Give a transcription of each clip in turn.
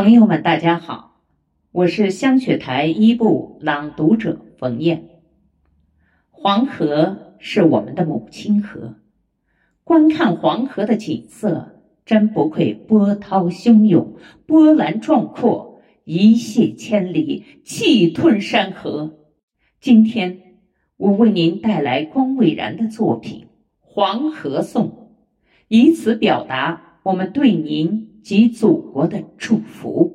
朋友们，大家好，我是香雪台一部朗读者冯燕。黄河是我们的母亲河，观看黄河的景色，真不愧波涛汹涌、波澜壮阔、一泻千里、气吞山河。今天，我为您带来光未然的作品《黄河颂》，以此表达我们对您。及祖国的祝福。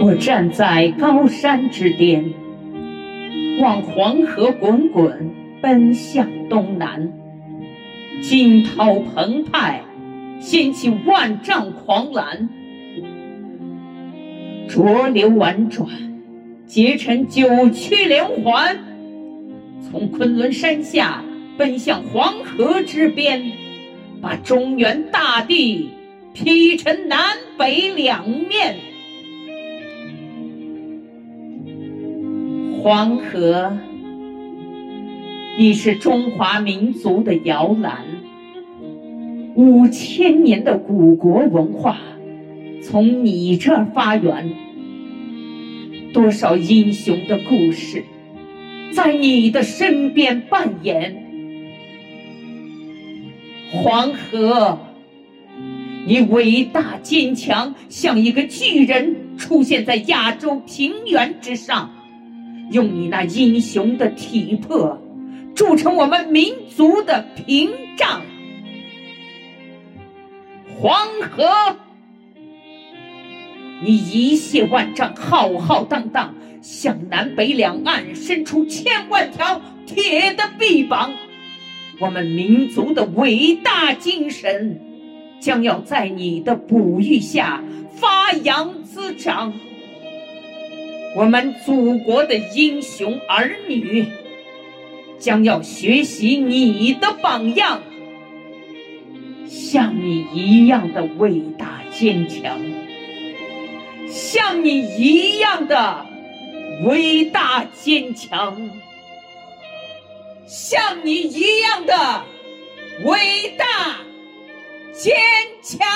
我站在高山之巅，望黄河滚滚奔向东南。惊涛澎湃，掀起万丈狂澜；浊流婉转，结成九曲连环。从昆仑山下奔向黄河之边，把中原大地劈成南北两面。黄河。你是中华民族的摇篮，五千年的古国文化从你这儿发源，多少英雄的故事在你的身边扮演。黄河，你伟大坚强，像一个巨人出现在亚洲平原之上，用你那英雄的体魄。铸成我们民族的屏障，黄河，你一泻万丈，浩浩荡荡，向南北两岸伸出千万条铁的臂膀。我们民族的伟大精神，将要在你的哺育下发扬滋长。我们祖国的英雄儿女。将要学习你的榜样，像你一样的伟大坚强，像你一样的伟大坚强，像你一样的伟大坚强。